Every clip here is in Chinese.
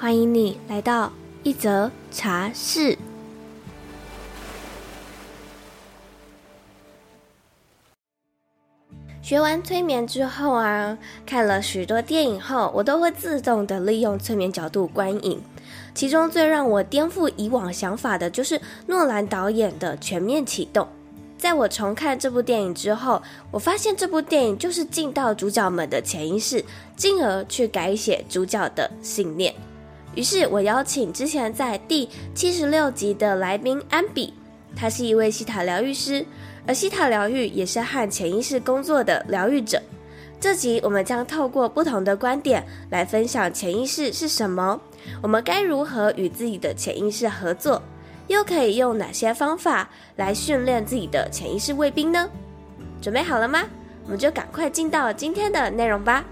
欢迎你来到一则茶室。学完催眠之后啊，看了许多电影后，我都会自动的利用催眠角度观影。其中最让我颠覆以往想法的，就是诺兰导演的《全面启动》。在我重看这部电影之后，我发现这部电影就是进到主角们的潜意识，进而去改写主角的信念。于是我邀请之前在第七十六集的来宾安比，他是一位希塔疗愈师，而希塔疗愈也是和潜意识工作的疗愈者。这集我们将透过不同的观点来分享潜意识是什么，我们该如何与自己的潜意识合作。又可以用哪些方法来训练自己的潜意识卫兵呢？准备好了吗？我们就赶快进到今天的内容吧。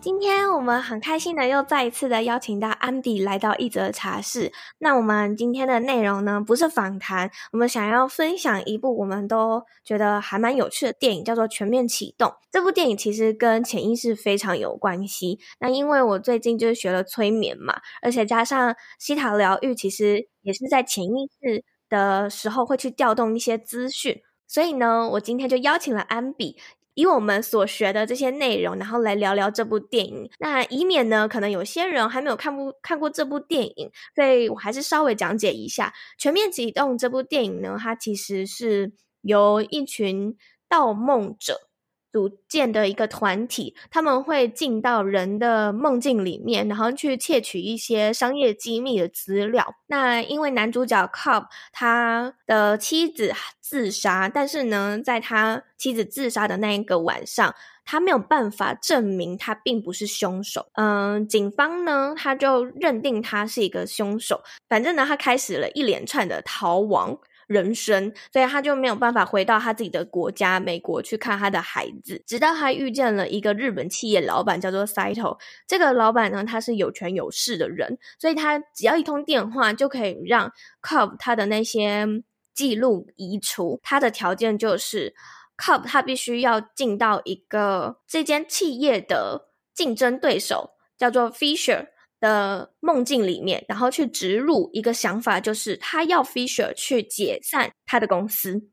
今天我们很开心的又再一次的邀请到安比来到一则茶室。那我们今天的内容呢，不是访谈，我们想要分享一部我们都觉得还蛮有趣的电影，叫做《全面启动》。这部电影其实跟潜意识非常有关系。那因为我最近就是学了催眠嘛，而且加上西塔疗愈，其实也是在潜意识的时候会去调动一些资讯，所以呢，我今天就邀请了安比。以我们所学的这些内容，然后来聊聊这部电影。那以免呢，可能有些人还没有看过看过这部电影，所以我还是稍微讲解一下《全面启动》这部电影呢。它其实是由一群盗梦者。组建的一个团体，他们会进到人的梦境里面，然后去窃取一些商业机密的资料。那因为男主角 Cobb 他的妻子自杀，但是呢，在他妻子自杀的那一个晚上，他没有办法证明他并不是凶手。嗯，警方呢，他就认定他是一个凶手。反正呢，他开始了一连串的逃亡。人生，所以他就没有办法回到他自己的国家美国去看他的孩子，直到他遇见了一个日本企业老板，叫做 Saito。这个老板呢，他是有权有势的人，所以他只要一通电话就可以让 Cob 他的那些记录移除。他的条件就是 Cobb 他必须要进到一个这间企业的竞争对手，叫做 Fisher。的梦境里面，然后去植入一个想法，就是他要 Fisher 去解散他的公司。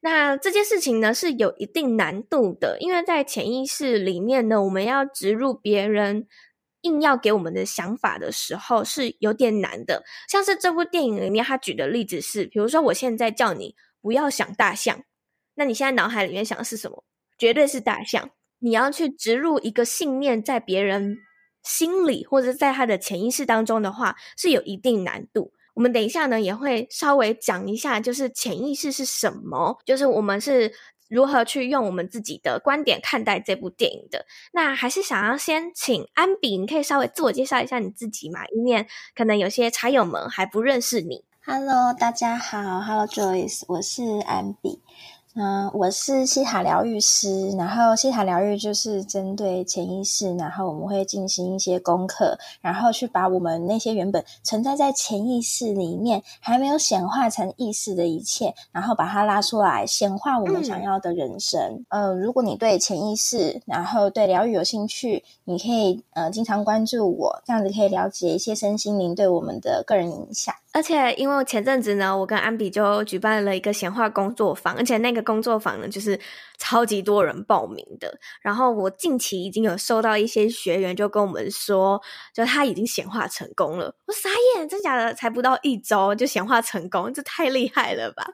那这件事情呢，是有一定难度的，因为在潜意识里面呢，我们要植入别人硬要给我们的想法的时候，是有点难的。像是这部电影里面他举的例子是，比如说我现在叫你不要想大象，那你现在脑海里面想的是什么？绝对是大象。你要去植入一个信念在别人。心理或者在他的潜意识当中的话，是有一定难度。我们等一下呢，也会稍微讲一下，就是潜意识是什么，就是我们是如何去用我们自己的观点看待这部电影的。那还是想要先请安比，你可以稍微自我介绍一下你自己嘛，以免可能有些茶友们还不认识你。Hello，大家好，Hello Joyce，我是安比。嗯，我是西塔疗愈师，然后西塔疗愈就是针对潜意识，然后我们会进行一些功课，然后去把我们那些原本存在在潜意识里面还没有显化成意识的一切，然后把它拉出来，显化我们想要的人生。嗯、呃，如果你对潜意识，然后对疗愈有兴趣，你可以呃经常关注我，这样子可以了解一些身心灵对我们的个人影响。而且，因为前阵子呢，我跟安比就举办了一个闲话工作坊，而且那个工作坊呢，就是超级多人报名的。然后我近期已经有收到一些学员就跟我们说，就他已经显化成功了。我傻眼，真假的？才不到一周就显化成功，这太厉害了吧？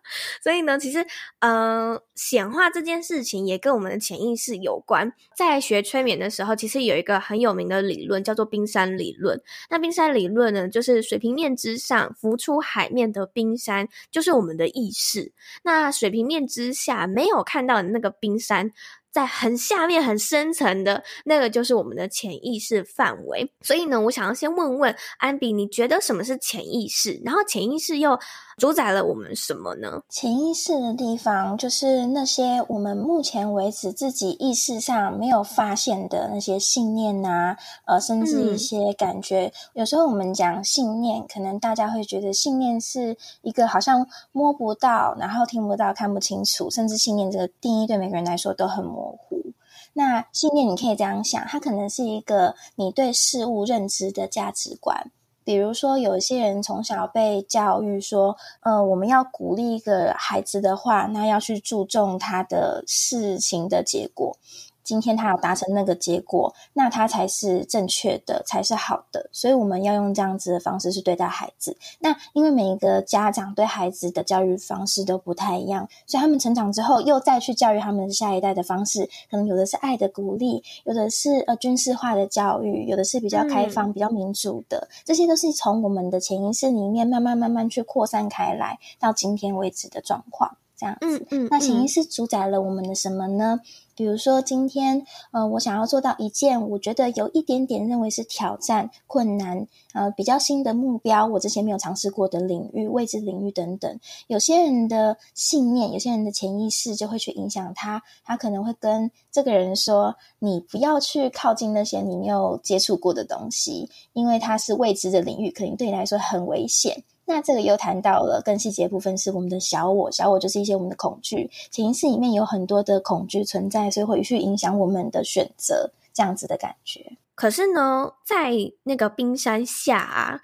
所以呢，其实，嗯、显化这件事情也跟我们的潜意识有关。在学催眠的时候，其实有一个很有名的理论叫做冰山理论。那冰山理论呢，就是水平面之上。浮出海面的冰山就是我们的意识，那水平面之下没有看到的那个冰山，在很下面、很深层的那个，就是我们的潜意识范围。所以呢，我想要先问问安迪，你觉得什么是潜意识？然后潜意识又主宰了我们什么呢？潜意识的地方，就是那些我们目前为止自己意识上没有发现的那些信念啊，呃，甚至一些感觉。嗯、有时候我们讲信念，可能大家会觉得信念是一个好像摸不到，然后听不到、看不清楚，甚至信念这个定义对每个人来说都很模糊。那信念，你可以这样想，它可能是一个你对事物认知的价值观。比如说，有一些人从小被教育说，呃，我们要鼓励一个孩子的话，那要去注重他的事情的结果。今天他要达成那个结果，那他才是正确的，才是好的。所以我们要用这样子的方式去对待孩子。那因为每一个家长对孩子的教育方式都不太一样，所以他们成长之后又再去教育他们下一代的方式，可能有的是爱的鼓励，有的是呃军事化的教育，有的是比较开放、嗯、比较民主的。这些都是从我们的潜意识里面慢慢慢慢去扩散开来，到今天为止的状况。这样子，嗯嗯，那潜意识主宰了我们的什么呢？比如说今天，呃，我想要做到一件我觉得有一点点认为是挑战、困难，呃，比较新的目标，我之前没有尝试过的领域、未知领域等等。有些人的信念，有些人的潜意识就会去影响他，他可能会跟这个人说：“你不要去靠近那些你没有接触过的东西，因为它是未知的领域，可能对你来说很危险。”那这个又谈到了更细节部分，是我们的小我，小我就是一些我们的恐惧，潜意识里面有很多的恐惧存在，所以会去影响我们的选择，这样子的感觉。可是呢，在那个冰山下啊，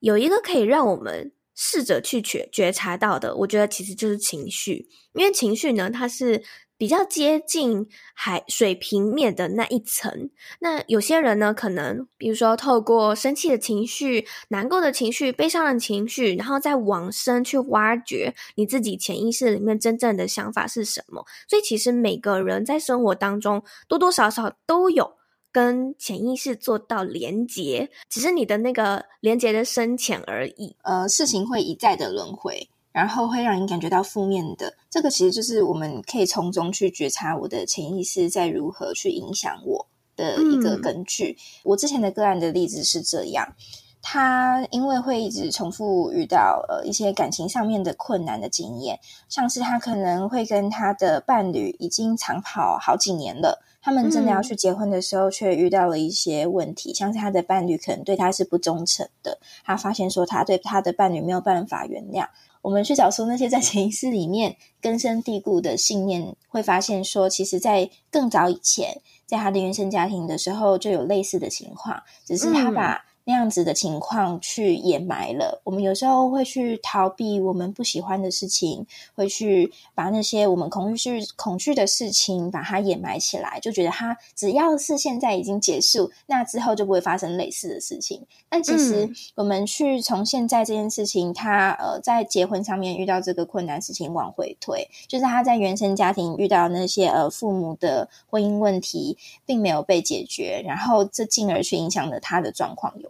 有一个可以让我们试着去觉觉察到的，我觉得其实就是情绪，因为情绪呢，它是。比较接近海水平面的那一层，那有些人呢，可能比如说透过生气的情绪、难过的情绪、悲伤的情绪，然后再往深去挖掘你自己潜意识里面真正的想法是什么。所以，其实每个人在生活当中多多少少都有跟潜意识做到连结，只是你的那个连结的深浅而已。呃，事情会一再的轮回。然后会让你感觉到负面的，这个其实就是我们可以从中去觉察我的潜意识在如何去影响我的一个根据。嗯。我之前的个案的例子是这样，他因为会一直重复遇到呃一些感情上面的困难的经验，像是他可能会跟他的伴侣已经长跑好几年了，他们真的要去结婚的时候，却遇到了一些问题，像是他的伴侣可能对他是不忠诚的，他发现说他对他的伴侣没有办法原谅。我们去找出那些在潜意识里面根深蒂固的信念，会发现说，其实，在更早以前，在他的原生家庭的时候，就有类似的情况，只是他把。嗯那样子的情况去掩埋了。我们有时候会去逃避我们不喜欢的事情，会去把那些我们恐惧、恐惧的事情把它掩埋起来，就觉得它只要是现在已经结束，那之后就不会发生类似的事情。但其实我们去从现在这件事情，他呃在结婚上面遇到这个困难事情往回推，就是他在原生家庭遇到那些呃父母的婚姻问题并没有被解决，然后这进而去影响了他的状况有。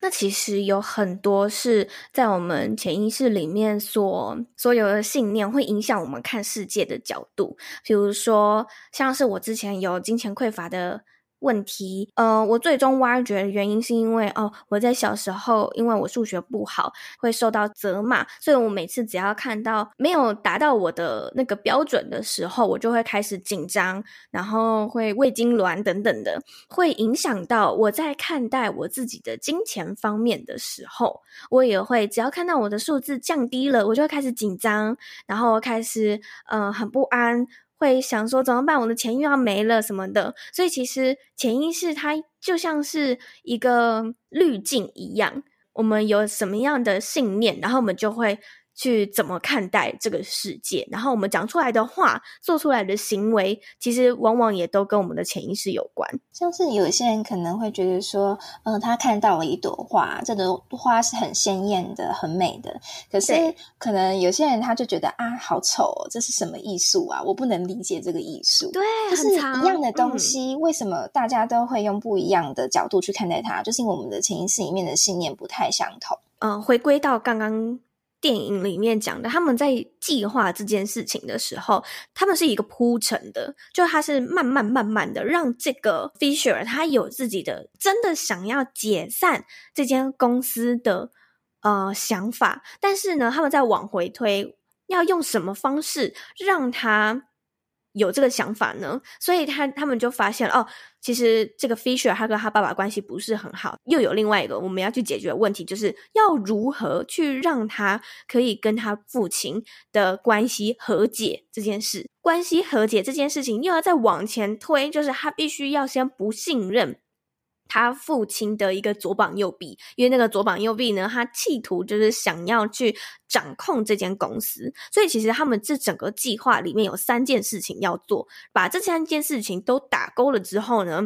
那其实有很多是在我们潜意识里面所所有的信念，会影响我们看世界的角度。比如说，像是我之前有金钱匮乏的。问题，呃，我最终挖掘的原因是因为，哦，我在小时候，因为我数学不好，会受到责骂，所以我每次只要看到没有达到我的那个标准的时候，我就会开始紧张，然后会胃痉挛等等的，会影响到我在看待我自己的金钱方面的时候，我也会只要看到我的数字降低了，我就会开始紧张，然后开始，呃，很不安。会想说怎么办？我的钱又要没了什么的，所以其实潜意识它就像是一个滤镜一样，我们有什么样的信念，然后我们就会。去怎么看待这个世界，然后我们讲出来的话、做出来的行为，其实往往也都跟我们的潜意识有关。像是有些人可能会觉得说，嗯、呃，他看到了一朵花，这朵花是很鲜艳的、很美的，可是可能有些人他就觉得啊，好丑哦，这是什么艺术啊？我不能理解这个艺术。对，就是一样的东西，嗯、为什么大家都会用不一样的角度去看待它？就是因为我们的潜意识里面的信念不太相同。嗯、呃，回归到刚刚。电影里面讲的，他们在计划这件事情的时候，他们是一个铺陈的，就他是慢慢慢慢的让这个 Fisher 他有自己的真的想要解散这间公司的呃想法，但是呢，他们在往回推，要用什么方式让他有这个想法呢？所以他他们就发现哦，其实这个 Fisher 他跟他爸爸关系不是很好，又有另外一个我们要去解决的问题，就是要如何去让他可以跟他父亲的关系和解这件事。关系和解这件事情又要再往前推，就是他必须要先不信任。他父亲的一个左膀右臂，因为那个左膀右臂呢，他企图就是想要去掌控这间公司，所以其实他们这整个计划里面有三件事情要做，把这三件事情都打勾了之后呢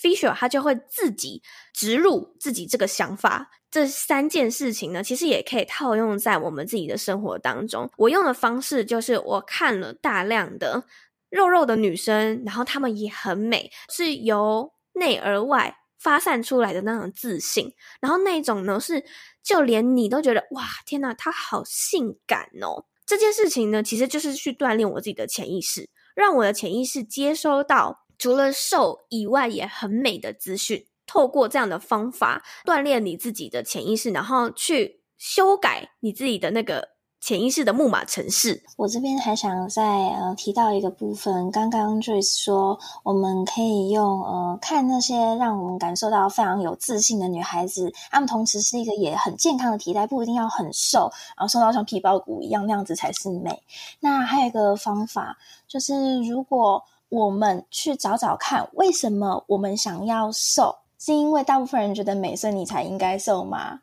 ，Fisher 他就会自己植入自己这个想法。这三件事情呢，其实也可以套用在我们自己的生活当中。我用的方式就是我看了大量的肉肉的女生，然后她们也很美，是由内而外。发散出来的那种自信，然后那种呢是，就连你都觉得哇，天哪，她好性感哦！这件事情呢，其实就是去锻炼我自己的潜意识，让我的潜意识接收到除了瘦以外也很美的资讯。透过这样的方法锻炼你自己的潜意识，然后去修改你自己的那个。潜意识的木马程式。我这边还想再呃提到一个部分，刚刚 Joyce 说，我们可以用呃看那些让我们感受到非常有自信的女孩子，她们同时是一个也很健康的体态，不一定要很瘦，然后瘦到像皮包骨一样那样子才是美。那还有一个方法，就是如果我们去找找看，为什么我们想要瘦，是因为大部分人觉得美，所以你才应该瘦吗？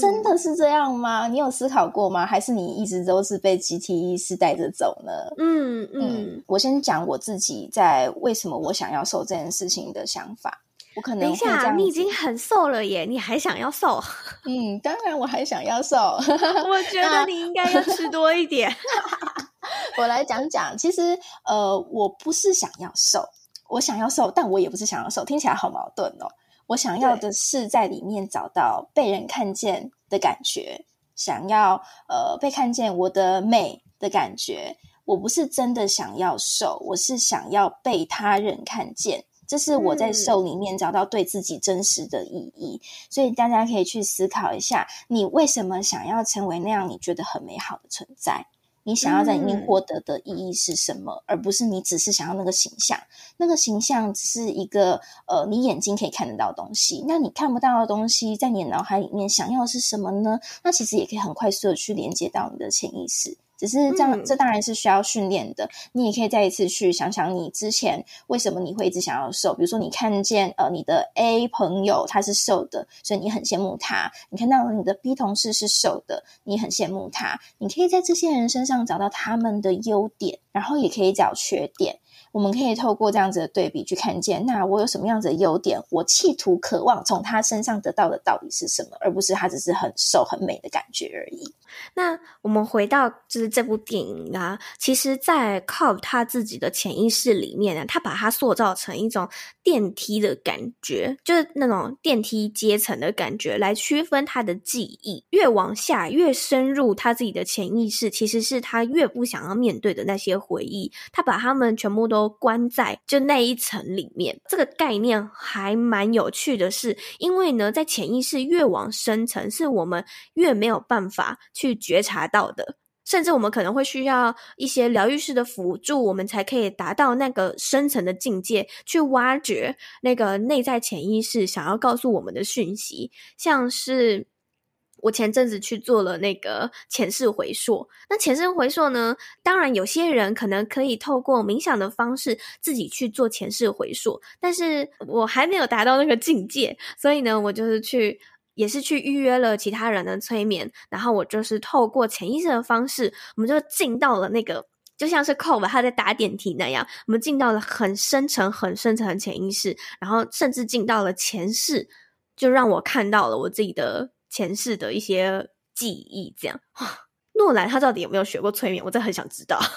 真的是这样吗？你有思考过吗？还是你一直都是被集体意识带着走呢？嗯嗯，嗯，我先讲我自己在为什么我想要瘦这件事情的想法。我可能等一下，你已经很瘦了耶，你还想要瘦？嗯，当然我还想要瘦。我 觉得你应该要吃多一点。我来讲讲，其实呃，我不是想要瘦，我想要瘦，但我也不是想要瘦，听起来好矛盾哦。我想要的是在里面找到被人看见的感觉，想要呃被看见我的美的感觉。我不是真的想要瘦，我是想要被他人看见。这是我在瘦里面找到对自己真实的意义。嗯。所以大家可以去思考一下，你为什么想要成为那样你觉得很美好的存在？你想要在里面获得的意义是什么？嗯，而不是你只是想要那个形象。那个形象只是一个呃，你眼睛可以看得到的东西。那你看不到的东西，在你的脑海里面想要的是什么呢？那其实也可以很快速的去连接到你的潜意识。只是这样，这当然是需要训练的。你也可以再一次去想想，你之前为什么你会一直想要瘦？比如说，你看见呃你的 A 朋友他是瘦的，所以你很羡慕他；你看到你的 B 同事是瘦的，你很羡慕他。你可以在这些人身上找到他们的优点，然后也可以找缺点。我们可以透过这样子的对比去看见，那我有什么样子的优点？我企图渴望从他身上得到的到底是什么，而不是他只是很瘦很美的感觉而已。那我们回到就是这部电影啊，其实，在 Cob 他自己的潜意识里面呢，他把它塑造成一种电梯的感觉，就是那种电梯阶层的感觉，来区分他的记忆。越往下，越深入他自己的潜意识，其实是他越不想要面对的那些回忆，他把他们全部都关在就那一层里面。这个概念还蛮有趣的是，因为呢，在潜意识越往深层，是我们越没有办法去觉察到的，甚至我们可能会需要一些疗愈师的辅助，我们才可以达到那个深层的境界，去挖掘那个内在潜意识想要告诉我们的讯息。像是我前阵子去做了那个前世回溯，那前世回溯呢，当然有些人可能可以透过冥想的方式自己去做前世回溯，但是我还没有达到那个境界，所以呢，我就是去。也是去预约了其他人的催眠，然后我就是透过潜意识的方式，我们就进到了那个，就像是 c o 他在打点题那样，我们进到了很深层、很深层的潜意识，然后甚至进到了前世，就让我看到了我自己的前世的一些记忆。这样，诺兰他到底有没有学过催眠？我真的很想知道。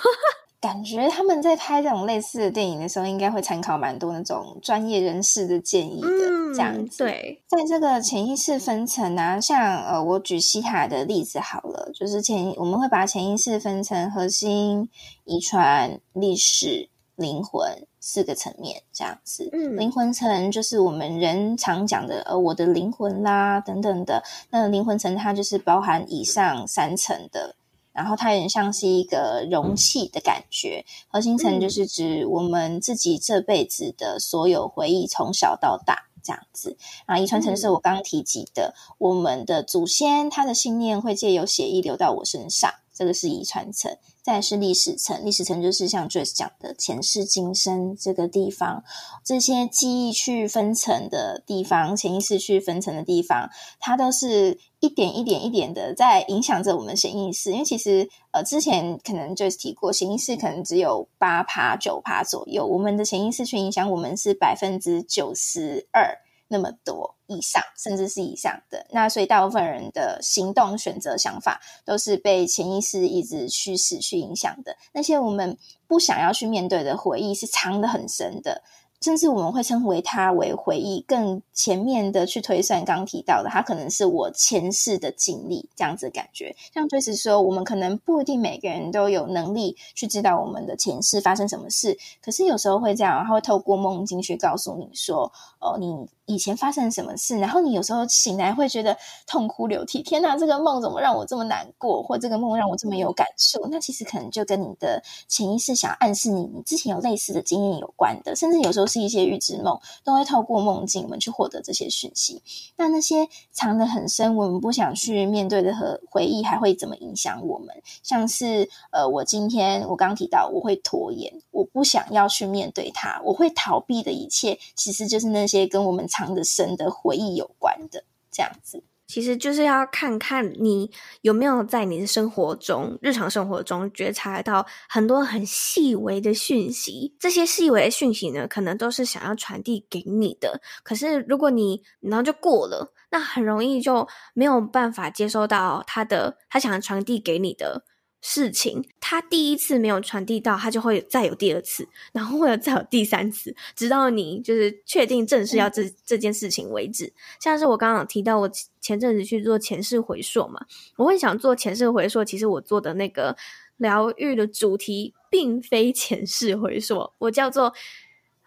感觉他们在拍这种类似的电影的时候，应该会参考蛮多那种专业人士的建议的。嗯、这样子，对，在这个潜意识分层啊，像呃，我举西塔的例子好了，就是潜我们会把潜意识分成核心、遗传、历史、灵魂四个层面，这样子。嗯，灵魂层就是我们人常讲的呃，我的灵魂啦等等的。那灵魂层它就是包含以上三层的。然后它有点像是一个容器的感觉，核心层就是指我们自己这辈子的所有回忆，从小到大这样子。然后遗传层是我刚刚提及的，我们的祖先他的信念会借由血液流到我身上。这个是遗传层，再是历史层。历史层就是像 Joyce 讲的前世今生这个地方，这些记忆去分层的地方，潜意识去分层的地方，它都是一点一点一点的在影响着我们潜意识。因为其实呃，之前可能 Joyce 提过，潜意识可能只有八趴九趴左右，我们的潜意识去影响我们是百分之九十二。那么多以上，甚至是以上的，那所以大部分人的行动、选择、想法都是被潜意识一直驱使去影响的。那些我们不想要去面对的回忆，是藏得很深的。甚至我们会称为它为回忆，更前面的去推算，刚提到的，它可能是我前世的经历，这样子的感觉。像就是说，我们可能不一定每个人都有能力去知道我们的前世发生什么事，可是有时候会这样，它会透过梦境去告诉你说，哦，你以前发生什么事，然后你有时候醒来会觉得痛哭流涕，天哪，这个梦怎么让我这么难过，或这个梦让我这么有感受？那其实可能就跟你的潜意识想暗示你，你之前有类似的经验有关的，甚至有时候。是一些预知梦，都会透过梦境我们去获得这些讯息。那那些藏得很深，我们不想去面对的和回忆，还会怎么影响我们？像是呃，我今天我刚提到，我会拖延，我不想要去面对它，我会逃避的一切，其实就是那些跟我们藏的深的回忆有关的这样子。其实就是要看看你有没有在你的生活中、日常生活中觉察到很多很细微的讯息。这些细微的讯息呢，可能都是想要传递给你的。可是如果你然后就过了，那很容易就没有办法接收到他的他想传递给你的。事情，他第一次没有传递到，他就会再有第二次，然后会有再有第三次，直到你就是确定正式要这这件事情为止。像是我刚刚有提到，我前阵子去做前世回溯嘛，我会想做前世回溯。其实我做的那个疗愈的主题，并非前世回溯，我叫做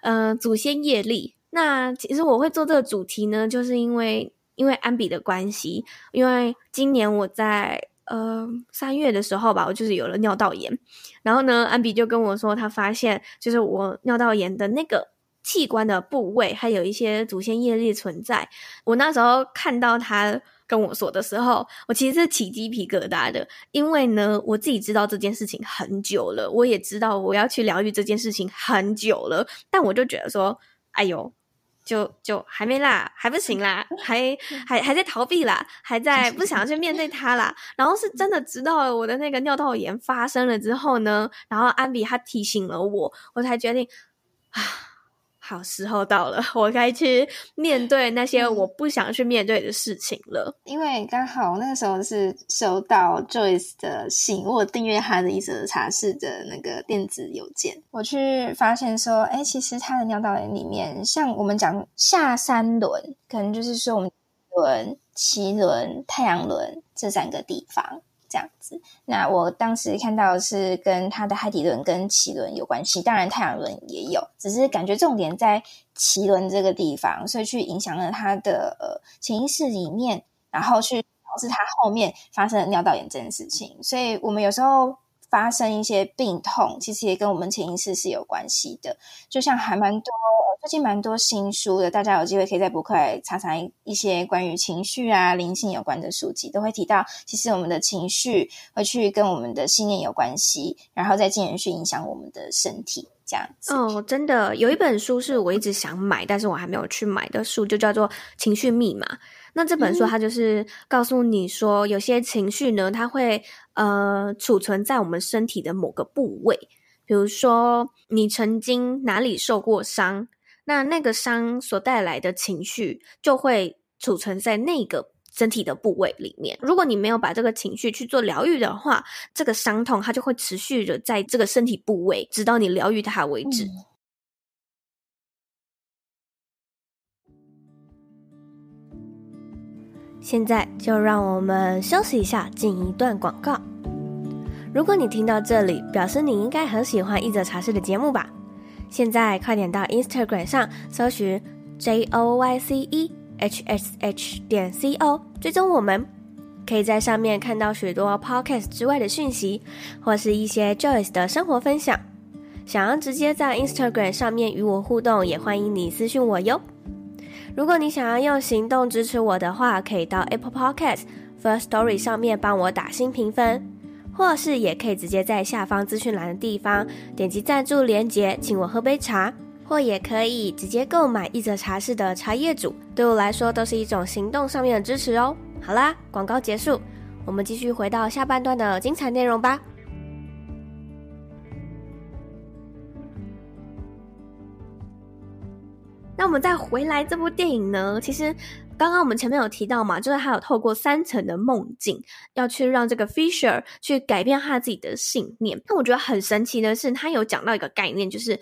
呃祖先业力。那其实我会做这个主题呢，就是因为因为安比的关系，因为今年我在。呃，三月的时候吧，我就是有了尿道炎，然后呢，安比就跟我说，他发现就是我尿道炎的那个器官的部位，还有一些祖先业力存在。我那时候看到他跟我说的时候，我其实是起鸡皮疙瘩的，因为呢，我自己知道这件事情很久了，我也知道我要去疗愈这件事情很久了，但我就觉得说，哎呦。就就还没啦，还不行啦，还还还在逃避啦，还在 不想去面对他啦。然后是真的，直到我的那个尿道炎发生了之后呢，然后安比他提醒了我，我才决定啊。好，时候到了，我该去面对那些我不想去面对的事情了。嗯、因为刚好那个时候是收到 Joyce 的信，我订阅他的一则茶室的那个电子邮件，我去发现说，哎，其实他的尿道炎里面，像我们讲下三轮，可能就是说我们轮、脐轮、太阳轮这三个地方。这样子，那我当时看到是跟他的海底轮跟脐轮有关系，当然太阳轮也有，只是感觉重点在脐轮这个地方，所以去影响了他的呃潜意识里面，然后去导致他后面发生了尿道炎这件事情。所以我们有时候发生一些病痛，其实也跟我们潜意识是有关系的，就像还蛮多。最近蛮多新书的，大家有机会可以在博客来查查一些关于情绪啊、灵性有关的书籍，都会提到，其实我们的情绪会去跟我们的信念有关系，然后再进而去影响我们的身体，这样子。哦，真的有一本书是我一直想买，但是我还没有去买的书，就叫做《情绪密码》。那这本书它就是告诉你说，有些情绪呢，它会呃储存在我们身体的某个部位，比如说你曾经哪里受过伤。那那个伤所带来的情绪就会储存在那个身体的部位里面。如果你没有把这个情绪去做疗愈的话，这个伤痛它就会持续的在这个身体部位，直到你疗愈它为止。嗯现在就让我们休息一下，进一段广告。如果你听到这里，表示你应该很喜欢一则茶室的节目吧？现在快点到 Instagram 上搜寻 J O Y C E H S H 点 C O，追踪我们，可以在上面看到许多 Podcast 之外的讯息，或是一些 Joyce 的生活分享。想要直接在 Instagram 上面与我互动，也欢迎你私讯我哟。如果你想要用行动支持我的话，可以到 Apple Podcast First Story 上面帮我打新评分，或是也可以直接在下方资讯栏的地方点击赞助连结，请我喝杯茶，或也可以直接购买一则茶室的茶叶组，对我来说都是一种行动上面的支持哦。好啦，广告结束，我们继续回到下半段的精彩内容吧。那我们再回来这部电影呢？其实刚刚我们前面有提到嘛，就是他有透过三层的梦境，要去让这个 Fisher 去改变他自己的信念。那我觉得很神奇的是，他有讲到一个概念，就是。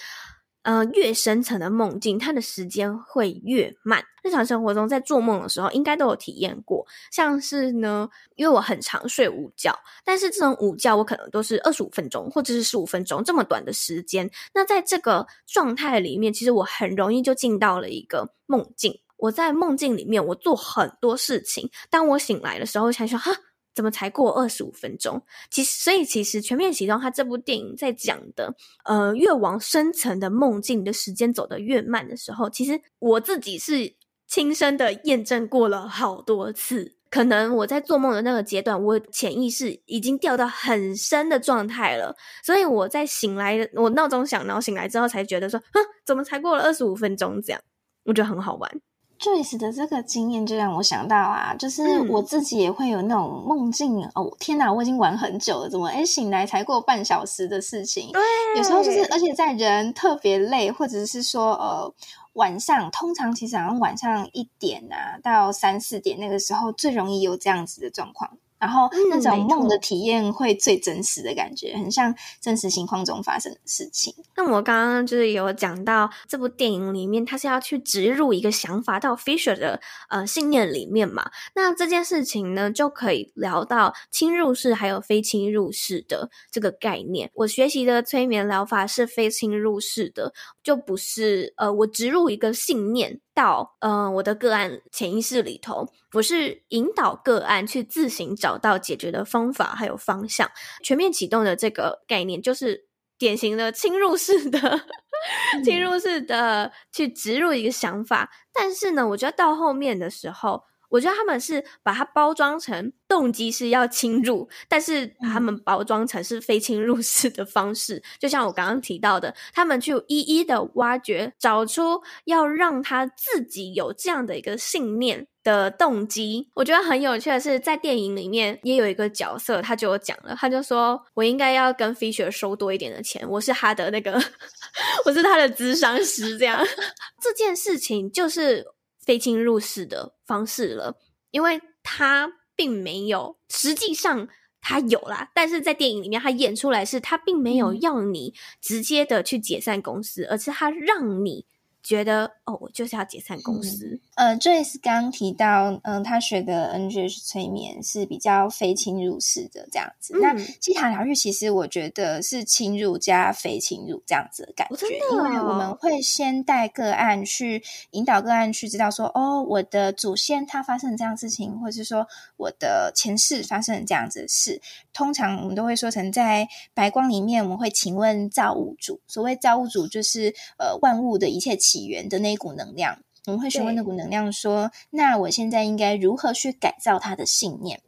呃，越深层的梦境，它的时间会越慢。日常生活中，在做梦的时候，应该都有体验过。像是呢，因为我很常睡午觉，但是这种午觉我可能都是二十五分钟或者是十五分钟这么短的时间。那在这个状态里面，其实我很容易就进到了一个梦境。我在梦境里面，我做很多事情。当我醒来的时候，才说哈。怎么才过二十五分钟？其实，所以其实《全面启动》它这部电影在讲的，呃，越往深层的梦境的时间走得越慢的时候，其实我自己是亲身的验证过了好多次。可能我在做梦的那个阶段，我潜意识已经掉到很深的状态了，所以我在醒来，我闹钟响，然后醒来之后才觉得说，哼，怎么才过了二十五分钟？这样，我觉得很好玩。Joyce 的这个经验就让我想到啊，就是我自己也会有那种梦境、嗯、哦，天哪，我已经玩很久了，怎么哎醒来才过半小时的事情？对，有时候就是，而且在人特别累，或者是说呃晚上，通常其实好像晚上一点啊到三四点那个时候最容易有这样子的状况。然后那种梦的体验会最真实的感觉，嗯、很像真实情况中发生的事情。那我刚刚就是有讲到这部电影里面，它是要去植入一个想法到 Fisher 的呃信念里面嘛。那这件事情呢，就可以聊到侵入式还有非侵入式的这个概念。我学习的催眠疗法是非侵入式的，就不是呃我植入一个信念。到呃，我的个案潜意识里头，我是引导个案去自行找到解决的方法还有方向。全面启动的这个概念，就是典型的侵入式的、嗯、侵入式的去植入一个想法。但是呢，我觉得到后面的时候。我觉得他们是把它包装成动机是要侵入，但是把他们包装成是非侵入式的方式。就像我刚刚提到的，他们去一一的挖掘，找出要让他自己有这样的一个信念的动机。我觉得很有趣的是，在电影里面也有一个角色，他就讲了，他就说：“我应该要跟 Fisher 收多一点的钱，我是他的那个，我是他的咨商师。”这样 这件事情就是。非侵入式的方式了，因为他并没有，实际上他有啦，但是在电影里面他演出来是，他并没有要你直接的去解散公司，而是他让你。觉得哦，我就是要解散公司。嗯、呃，Joyce 刚刚提到，嗯、呃，他学的 NGH 催眠是比较非侵入式的这样子。嗯、那希塔疗愈其实我觉得是侵入加非侵入这样子的感觉，因为我们会先带个案去引导个案去知道说，哦，我的祖先他发生了这样事情，或者是说我的前世发生了这样子的事。通常我们都会说成在白光里面，我们会请问造物主。所谓造物主，就是呃万物的一切起。起源的那一股能量，我们会询问那股能量说：“那我现在应该如何去改造他的信念？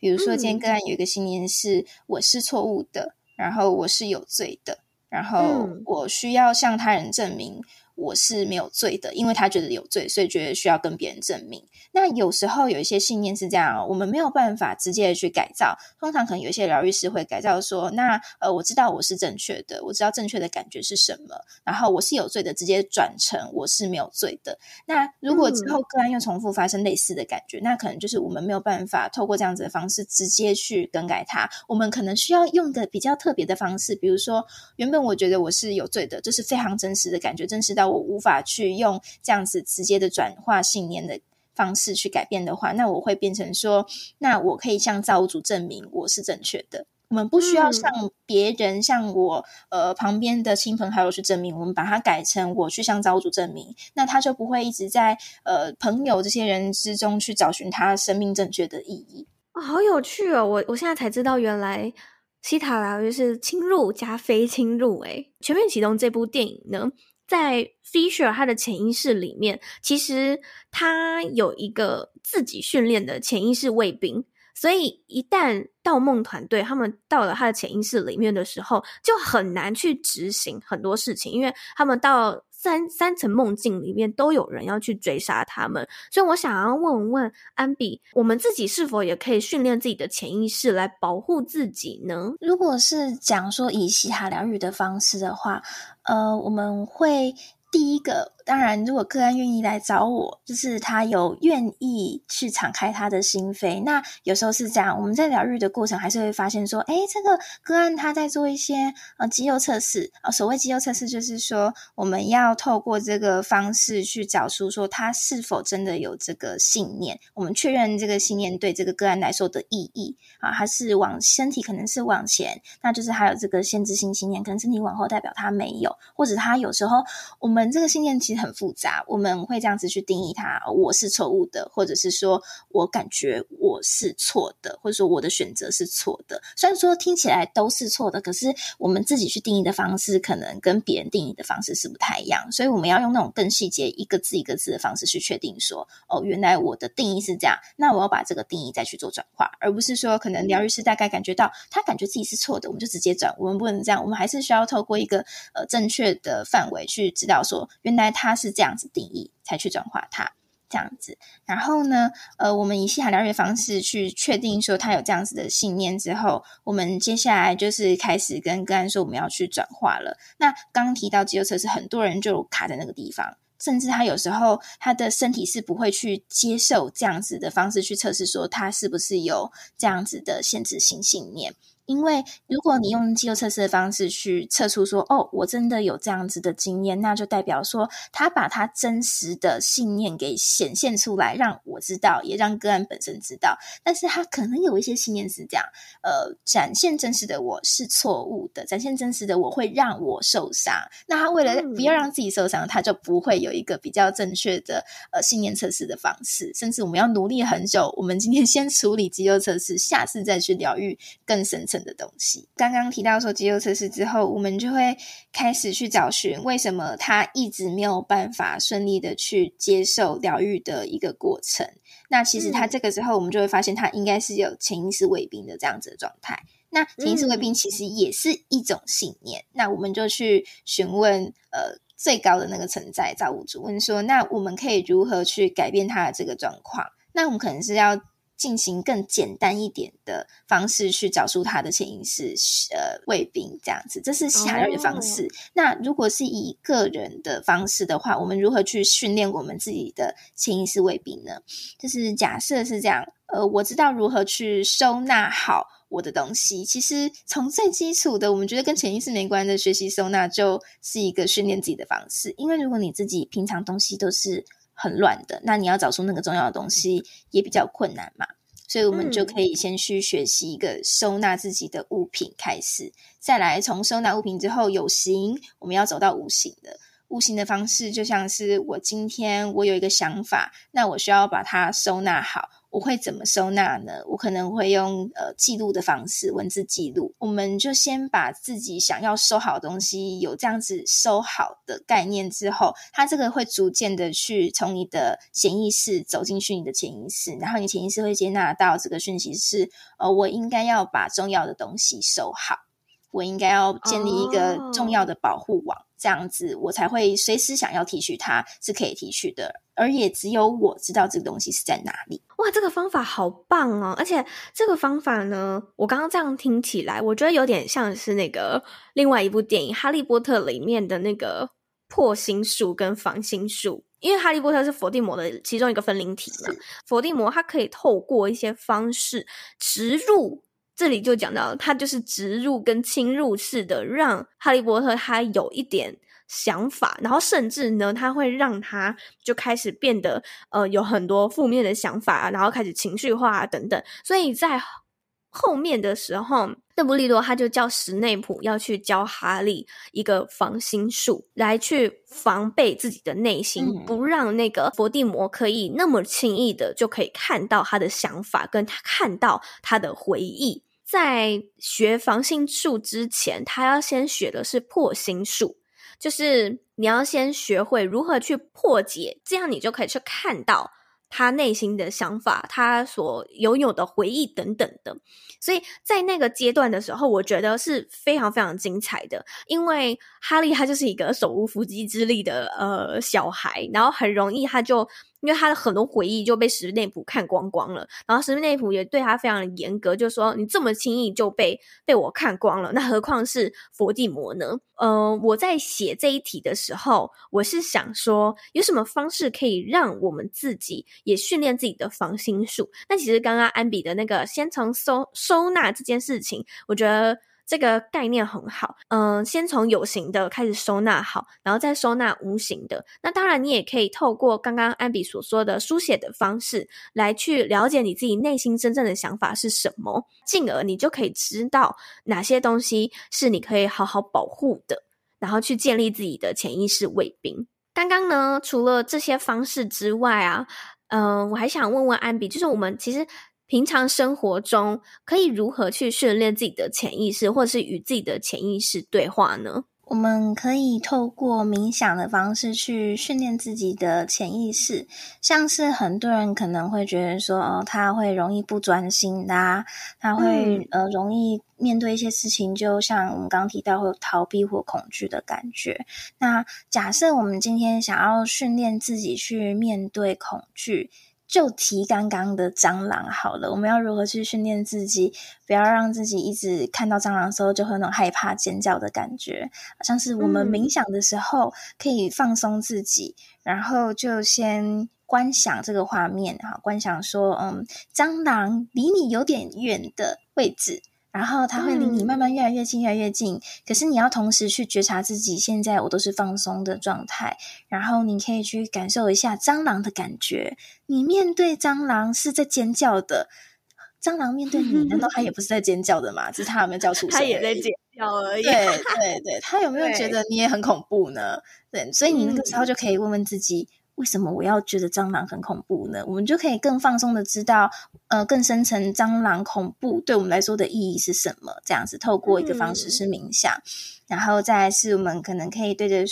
比如说，今天个案有一个信念是我是错误的，然后我是有罪的，然后我需要向他人证明我是没有罪的，因为他觉得有罪，所以觉得需要跟别人证明。那有时候有一些信念是这样，我们没有办法直接的去改造。通常可能有一些疗愈师会改造说，那呃，我知道我是正确的，我知道正确的感觉是什么，然后我是有罪的，直接转成我是没有罪的。那如果之后个案又重复发生类似的感觉，嗯、那可能就是我们没有办法透过这样子的方式直接去更改它。我们可能需要用的比较特别的方式，比如说，原本我觉得我是有罪的，这、就是非常真实的感觉，真实到。我无法去用这样子直接的转化信念的方式去改变的话，那我会变成说，那我可以向造物主证明我是正确的。我们不需要向别人，向我呃旁边的亲朋好友去证明，我们把它改成我去向造物主证明，那他就不会一直在呃朋友这些人之中去找寻他生命正确的意义。好有趣哦！我我现在才知道，原来西塔疗愈是侵入加非侵入。诶，全面启动这部电影呢，在 Fisher 他的潜意识里面，其实他有一个自己训练的潜意识卫兵，所以一旦盗梦团队他们到了他的潜意识里面的时候，就很难去执行很多事情，因为他们到三三层梦境里面都有人要去追杀他们，所以我想要问问安比，我们自己是否也可以训练自己的潜意识来保护自己呢？如果是讲说以西塔疗愈的方式的话，呃，我们会第一个。当然，如果个案愿意来找我，就是他有愿意去敞开他的心扉。那有时候是这样，我们在疗愈的过程还是会发现说，诶，这个个案他在做一些呃肌肉测试啊。所谓肌肉测试，就是说我们要透过这个方式去找出说他是否真的有这个信念。我们确认这个信念对这个个案来说的意义啊，他是往身体可能是往前，那就是还有这个限制性信念，可能身体往后代表他没有，或者他有时候我们这个信念其实。很复杂，我们会这样子去定义它。我是错误的，或者是说我感觉我是错的，或者说我的选择是错的。虽然说听起来都是错的，可是我们自己去定义的方式，可能跟别人定义的方式是不太一样。所以我们要用那种更细节，一个字一个字的方式去确定说，哦，原来我的定义是这样。那我要把这个定义再去做转化，而不是说可能疗愈师大概感觉到他感觉自己是错的，我们就直接转。我们不能这样，我们还是需要透过一个呃正确的范围去知道说，原来他。它是这样子定义，才去转化它这样子。然后呢，呃，我们以希塔疗愈的方式去确定说他有这样子的信念之后，我们接下来就是开始跟个案说我们要去转化了。那刚刚提到肌肉测试，很多人就卡在那个地方，甚至他有时候他的身体是不会去接受这样子的方式去测试，说他是不是有这样子的限制性信念。因为如果你用肌肉测试的方式去测出说，哦，我真的有这样子的经验，那就代表说他把他真实的信念给显现出来，让我知道，也让个案本身知道。但是他可能有一些信念是这样，呃，展现真实的我是错误的，展现真实的我会让我受伤。那他为了不要让自己受伤，他就不会有一个比较正确的呃信念测试的方式。甚至我们要努力很久，我们今天先处理肌肉测试，下次再去疗愈更深层的东西。刚刚提到说肌肉测试之后，我们就会开始去找寻为什么他一直没有办法顺利的去接受疗愈的一个过程。那其实他这个时候，我们就会发现他应该是有潜意识卫兵的这样子的状态。那潜意识卫兵其实也是一种信念。那我们就去询问呃最高的那个存在造物主，问说，那我们可以如何去改变他的这个状况？那我们可能是要。进行更简单一点的方式去找出他的潜意识，呃，卫兵这样子，这是希塔疗愈的方式。Oh. 那如果是以个人的方式的话，我们如何去训练我们自己的潜意识卫兵呢？就是假设是这样，呃，我知道如何去收纳好我的东西。其实从最基础的，我们觉得跟潜意识没关的学习收纳，就是一个训练自己的方式。因为如果你自己平常东西都是很乱的，那你要找出那个重要的东西也比较困难嘛，所以我们就可以先去学习一个收纳自己的物品开始，再来从收纳物品之后有形，我们要走到无形的。无形的方式就像是我今天我有一个想法，那我需要把它收纳好。我会怎么收纳呢？我可能会用呃记录的方式，文字记录。我们就先把自己想要收好的东西有这样子收好的概念之后，它这个会逐渐的去从你的潜意识走进去你的潜意识，然后你潜意识会接纳到这个讯息是：呃，我应该要把重要的东西收好，我应该要建立一个重要的保护网。Oh. 这样子我才会随时想要提取它，是可以提取的，而也只有我知道这个东西是在哪里。哇，这个方法好棒哦！而且这个方法呢，我刚刚这样听起来，我觉得有点像是那个另外一部电影《哈利波特》里面的那个破心术跟防心术。因为哈利波特是伏地魔的其中一个分灵体嘛，伏地魔他可以透过一些方式植入，这里就讲到他就是植入跟侵入式的，让哈利波特他有一点想法，然后甚至呢，他会让他就开始变得呃有很多负面的想法，然后开始情绪化啊等等，所以在。后面的时候，邓布利多他就叫史内普要去教哈利一个防心术，来去防备自己的内心，嗯、不让那个伏地魔可以那么轻易的就可以看到他的想法，跟他看到他的回忆。在学防心术之前，他要先学的是破心术，就是你要先学会如何去破解，这样你就可以去看到。他内心的想法，他所拥有的回忆等等的，所以在那个阶段的时候，我觉得是非常非常精彩的。因为哈利他就是一个手无缚鸡之力的呃小孩，然后很容易他就。因为他的很多回忆就被史内普看光光了，然后史内普也对他非常的严格，就说你这么轻易就被被我看光了，那何况是伏地魔呢？呃，我在写这一题的时候，我是想说有什么方式可以让我们自己也训练自己的防心术？那其实刚刚安比的那个先从收收纳这件事情，我觉得。这个概念很好，嗯，先从有形的开始收纳好，然后再收纳无形的。那当然，你也可以透过刚刚安比所说的书写的方式，来去了解你自己内心真正的想法是什么，进而你就可以知道哪些东西是你可以好好保护的，然后去建立自己的潜意识卫兵。刚刚呢，除了这些方式之外啊，嗯，我还想问问安比，就是我们其实。平常生活中可以如何去训练自己的潜意识，或者是与自己的潜意识对话呢？我们可以透过冥想的方式去训练自己的潜意识，像是很多人可能会觉得说，哦，他会容易不专心啦，他会、嗯、呃容易面对一些事情，就像我们刚刚提到会有逃避或恐惧的感觉。那假设我们今天想要训练自己去面对恐惧。就提刚刚的蟑螂好了，我们要如何去训练自己，不要让自己一直看到蟑螂的时候就会那种害怕尖叫的感觉。好像是我们冥想的时候可以放松自己，嗯、然后就先观想这个画面，哈，观想说，嗯，蟑螂离你有点远的位置。然后它会离你慢慢越来越近，越来越近。可是你要同时去觉察自己，现在我都是放松的状态。然后你可以去感受一下蟑螂的感觉。你面对蟑螂是在尖叫的，蟑螂面对你，难道它也不是在尖叫的吗？只是它有没有叫出 声？它也在尖叫而已。对对对，它有没有觉 得你也很恐怖呢？对，对，所以你那个时候就可以问问自己。为什么我要觉得蟑螂很恐怖呢？我们就可以更放松的知道，呃，更深层蟑螂恐怖对我们来说的意义是什么？这样子透过一个方式是冥想，嗯、然后再来是我们可能可以对着。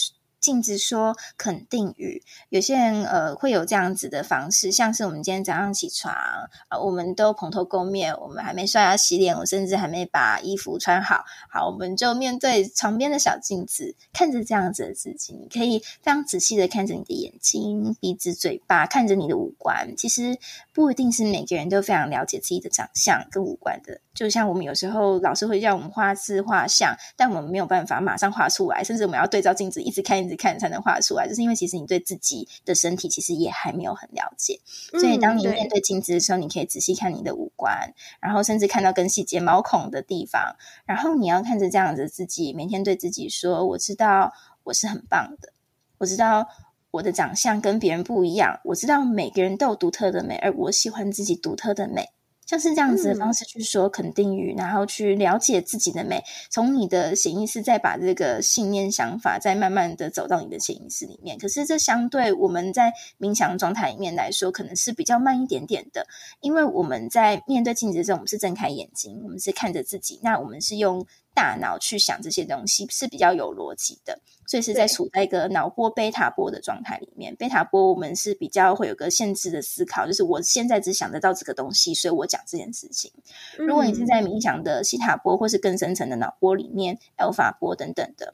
镜子说肯定语，有些人呃会有这样子的方式，像是我们今天早上起床啊、我们都蓬头垢面，我们还没刷牙洗脸，我甚至还没把衣服穿好，好，我们就面对床边的小镜子，看着这样子的自己，你可以非常仔细的看着你的眼睛、鼻子、嘴巴，看着你的五官。其实不一定是每个人都非常了解自己的长相跟五官的，就像我们有时候老师会叫我们画字画像，但我们没有办法马上画出来，甚至我们要对照镜子一直看一直。看才能画出来，就是因为其实你对自己的身体其实也还没有很了解，所以当你面对镜子的时候，你可以仔细看你的五官，然后甚至看到更细节毛孔的地方，然后你要看着这样子自己，每天对自己说：“我知道我是很棒的，我知道我的长相跟别人不一样，我知道每个人都有独特的美，而我喜欢自己独特的美。”像是这样子的方式去说肯定语，嗯、然后去了解自己的美，从你的潜意识再把这个信念、想法再慢慢的走到你的潜意识里面。可是这相对我们在冥想状态里面来说，可能是比较慢一点点的，因为我们在面对镜子的时候，我们是睁开眼睛，我们是看着自己，那我们是用。大脑去想这些东西是比较有逻辑的，所以是在处在一个脑波贝塔波的状态里面。贝塔波我们是比较会有个限制的思考，就是我现在只想得到这个东西，所以我讲这件事情。如果你是在冥想的西塔波或是更深层的脑波里面，阿尔法波等等的。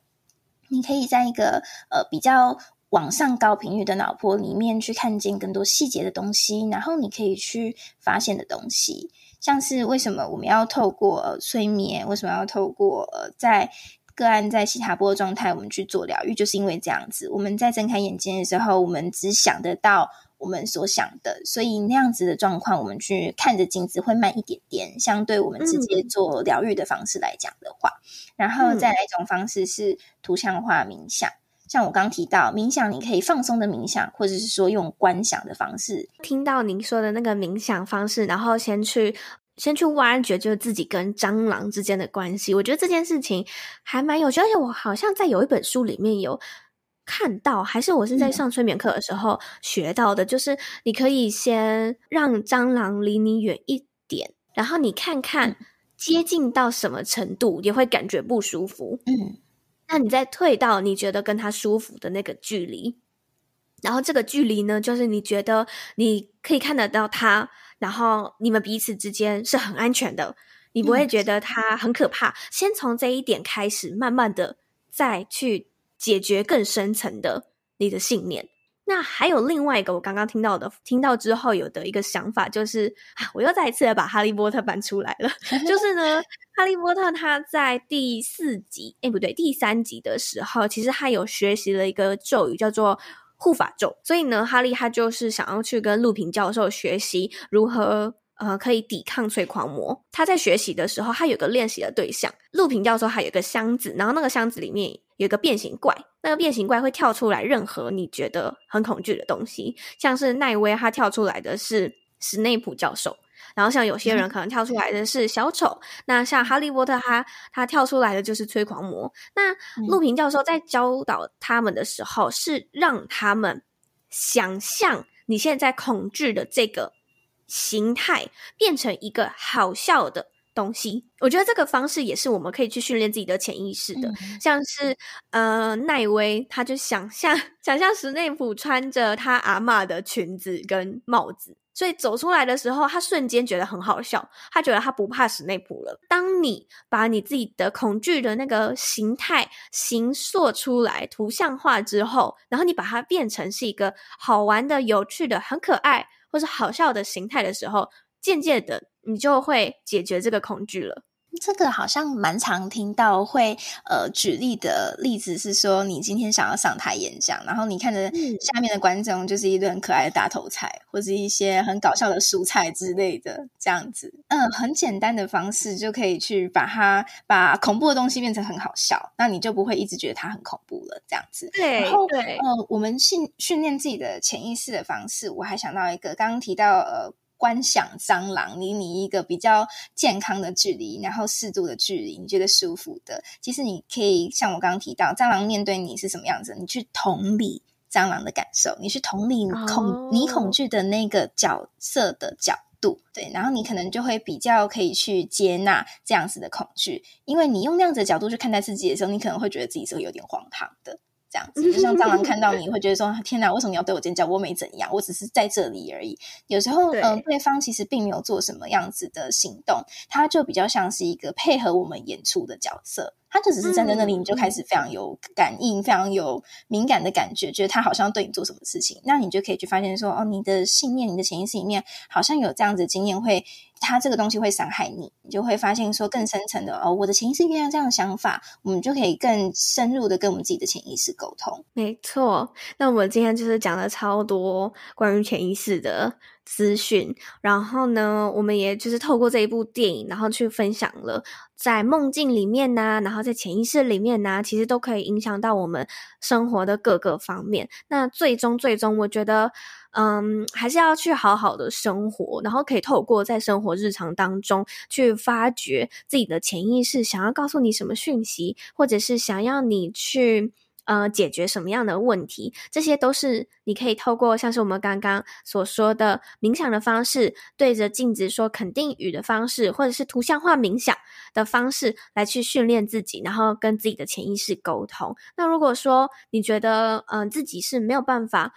你可以在一个呃比较往上高频率的脑波里面去看见更多细节的东西，然后你可以去发现的东西，像是为什么我们要透过催眠，为什么要透过呃在个案在西塔波状态，我们去做疗愈，就是因为这样子，我们在睁开眼睛的时候，我们只想得到我们所想的，所以那样子的状况，我们去看着镜子会慢一点点，相对我们直接做疗愈的方式来讲的话，嗯、然后再来一种方式是图像化冥想。像我刚提到冥想，你可以放松的冥想，或者是说用观想的方式。听到您说的那个冥想方式，然后先去先去挖掘，就是自己跟蟑螂之间的关系。我觉得这件事情还蛮有趣，而且我好像在有一本书里面有看到，还是我是在上催眠课的时候学到的，嗯、就是你可以先让蟑螂离你远一点，然后你看看接近到什么程度，也会感觉不舒服。嗯。那你再退到你觉得跟他舒服的那个距离，然后这个距离呢，就是你觉得你可以看得到他，然后你们彼此之间是很安全的，你不会觉得他很可怕。嗯、先从这一点开始，慢慢的再去解决更深层的你的信念。那还有另外一个，我刚刚听到的，听到之后有的一个想法，就是啊，我又再一次的把哈利波特搬出来了。就是呢，哈利波特他在第四集，诶，不对，第三集的时候，其实他有学习了一个咒语，叫做护法咒。所以呢，哈利他就是想要去跟陆平教授学习如何呃可以抵抗催狂魔。他在学习的时候，他有个练习的对象，陆平教授还有个箱子，然后那个箱子里面。有个变形怪，那个变形怪会跳出来任何你觉得很恐惧的东西，像是奈威他跳出来的是史内普教授，然后像有些人可能跳出来的是小丑，嗯、那像哈利波特他他跳出来的就是催狂魔。那陆平教授在教导他们的时候，是让他们想象你现在恐惧的这个形态变成一个好笑的东西，我觉得这个方式也是我们可以去训练自己的潜意识的，嗯、像是呃奈威，他就想象 想象史内普穿着他阿嬷的裙子跟帽子，所以走出来的时候，他瞬间觉得很好笑，他觉得他不怕史内普了。当你把你自己的恐惧的那个形态形塑出来、图像化之后，然后你把它变成是一个好玩的、有趣的、很可爱或是好笑的形态的时候，渐渐的。你就会解决这个恐惧了。这个好像蛮常听到会呃举例的例子是说，你今天想要上台演讲，然后你看着下面的观众就是一顿很可爱的大头菜，或者一些很搞笑的蔬菜之类的这样子。嗯，很简单的方式就可以去把它把恐怖的东西变成很好笑，那你就不会一直觉得它很恐怖了。这样子，对，然后对，呃，我们训训练自己的潜意识的方式，我还想到一个，刚刚提到呃。观想蟑螂离你一个比较健康的距离，然后适度的距离，你觉得舒服的。其实你可以像我刚刚提到，蟑螂面对你是什么样子，你去同理蟑螂的感受，你去同理你恐、oh. 你恐惧的那个角色的角度，对，然后你可能就会比较可以去接纳这样子的恐惧，因为你用那样子的角度去看待自己的时候，你可能会觉得自己是有点荒唐的。这样子，就像蟑螂看到你 会觉得说：“天哪，为什么你要对我尖叫？我没怎样，我只是在这里而已。”有时候，嗯对、呃，对方其实并没有做什么样子的行动，他就比较像是一个配合我们演出的角色。他就只是站在那里，你就开始非常有感应，嗯、非常有敏感的感觉，觉得他好像对你做什么事情，那你就可以去发现说：“哦，你的信念，你的潜意识里面好像有这样子的经验会。”他这个东西会伤害你，你就会发现说更深层的哦，我的潜意识原来这样的想法，我们就可以更深入的跟我们自己的潜意识沟通。没错，那我们今天就是讲了超多关于潜意识的资讯，然后呢，我们也就是透过这一部电影，然后去分享了在梦境里面呢、然后在潜意识里面呢、其实都可以影响到我们生活的各个方面。那最终，最终，我觉得。嗯，还是要去好好的生活，然后可以透过在生活日常当中去发掘自己的潜意识，想要告诉你什么讯息，或者是想要你去呃解决什么样的问题，这些都是你可以透过像是我们刚刚所说的冥想的方式，对着镜子说肯定语的方式，或者是图像化冥想的方式来去训练自己，然后跟自己的潜意识沟通。那如果说你觉得嗯、自己是没有办法。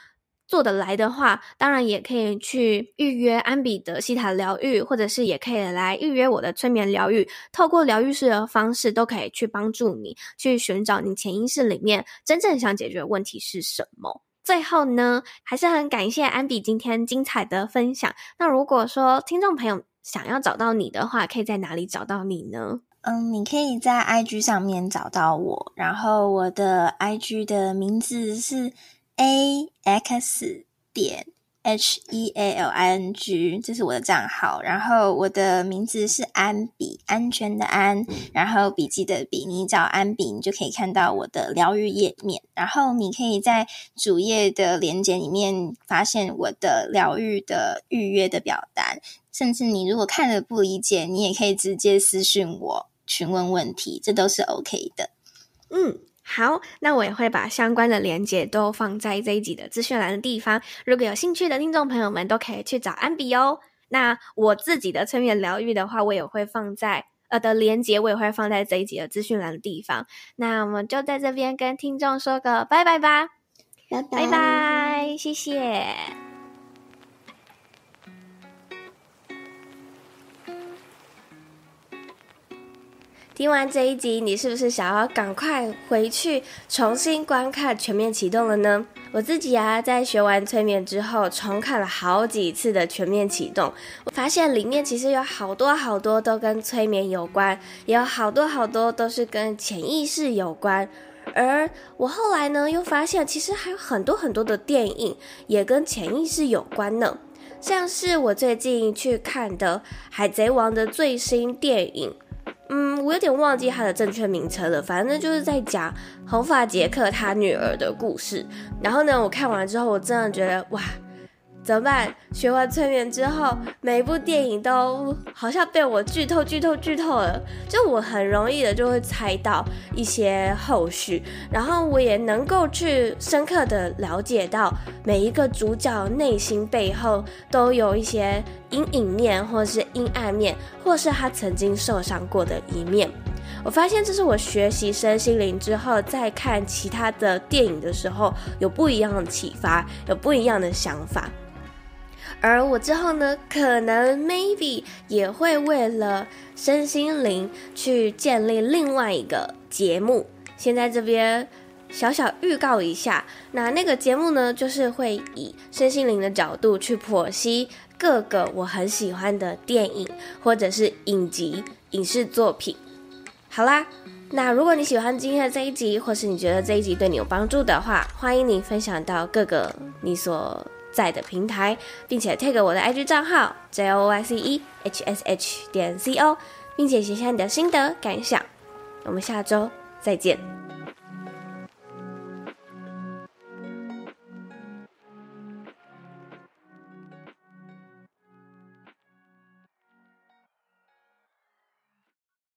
做得来的话，当然也可以去预约安比的西塔疗愈，或者是也可以来预约我的催眠疗愈。透过疗愈师的方式，都可以去帮助你去寻找你潜意识里面真正想解决的问题是什么。最后呢，还是很感谢安比今天精彩的分享。那如果说听众朋友想要找到你的话，可以在哪里找到你呢？嗯，你可以在 IG 上面找到我，然后我的 IG 的名字是。A X 点 H E A L I N G，这是我的账号。然后我的名字是安比，安全的安，然后笔记的笔。你找安比，你就可以看到我的疗愈页面。然后你可以在主页的链接里面发现我的疗愈的预约的表单。甚至你如果看了不理解，你也可以直接私信我询问问题，这都是 OK 的。嗯。好，那我也会把相关的连接都放在这一集的资讯栏的地方。如果有兴趣的听众朋友们，都可以去找安比哦。那我自己的催眠疗愈的话，我也会放在呃的连接，我也会放在这一集的资讯栏的地方。那我们就在这边跟听众说个拜拜吧，拜拜，拜拜，谢谢。听完这一集，你是不是想要赶快回去重新观看《全面启动》了呢？我自己啊，在学完催眠之后，重看了好几次的《全面启动》，我发现里面其实有好多好多都跟催眠有关，也有好多好多都是跟潜意识有关。而我后来呢，又发现其实还有很多很多的电影也跟潜意识有关呢，像是我最近去看的《海贼王》的最新电影。嗯，我有点忘记它的正确名称了。反正就是在讲红发杰克他女儿的故事。然后呢，我看完之后，我真的觉得哇。怎么办？学完催眠之后，每一部电影都好像被我剧透、剧透、剧透了。就我很容易的就会猜到一些后续，然后我也能够去深刻的了解到每一个主角内心背后都有一些阴影面，或是阴暗面，或是他曾经受伤过的一面。我发现这是我学习身心灵之后，再看其他的电影的时候，有不一样的启发，有不一样的想法。而我之后呢，可能 maybe 也会为了身心灵去建立另外一个节目。先在这边小小预告一下，那那个节目呢，就是会以身心灵的角度去剖析各个我很喜欢的电影或者是影集、影视作品。好啦，那如果你喜欢今天的这一集，或是你觉得这一集对你有帮助的话，欢迎你分享到各个你所在的平台，并且 tag 我的 IG 账号 J O Y C E H S H 点 C O，并且写下你的心得感想。我们下周再见。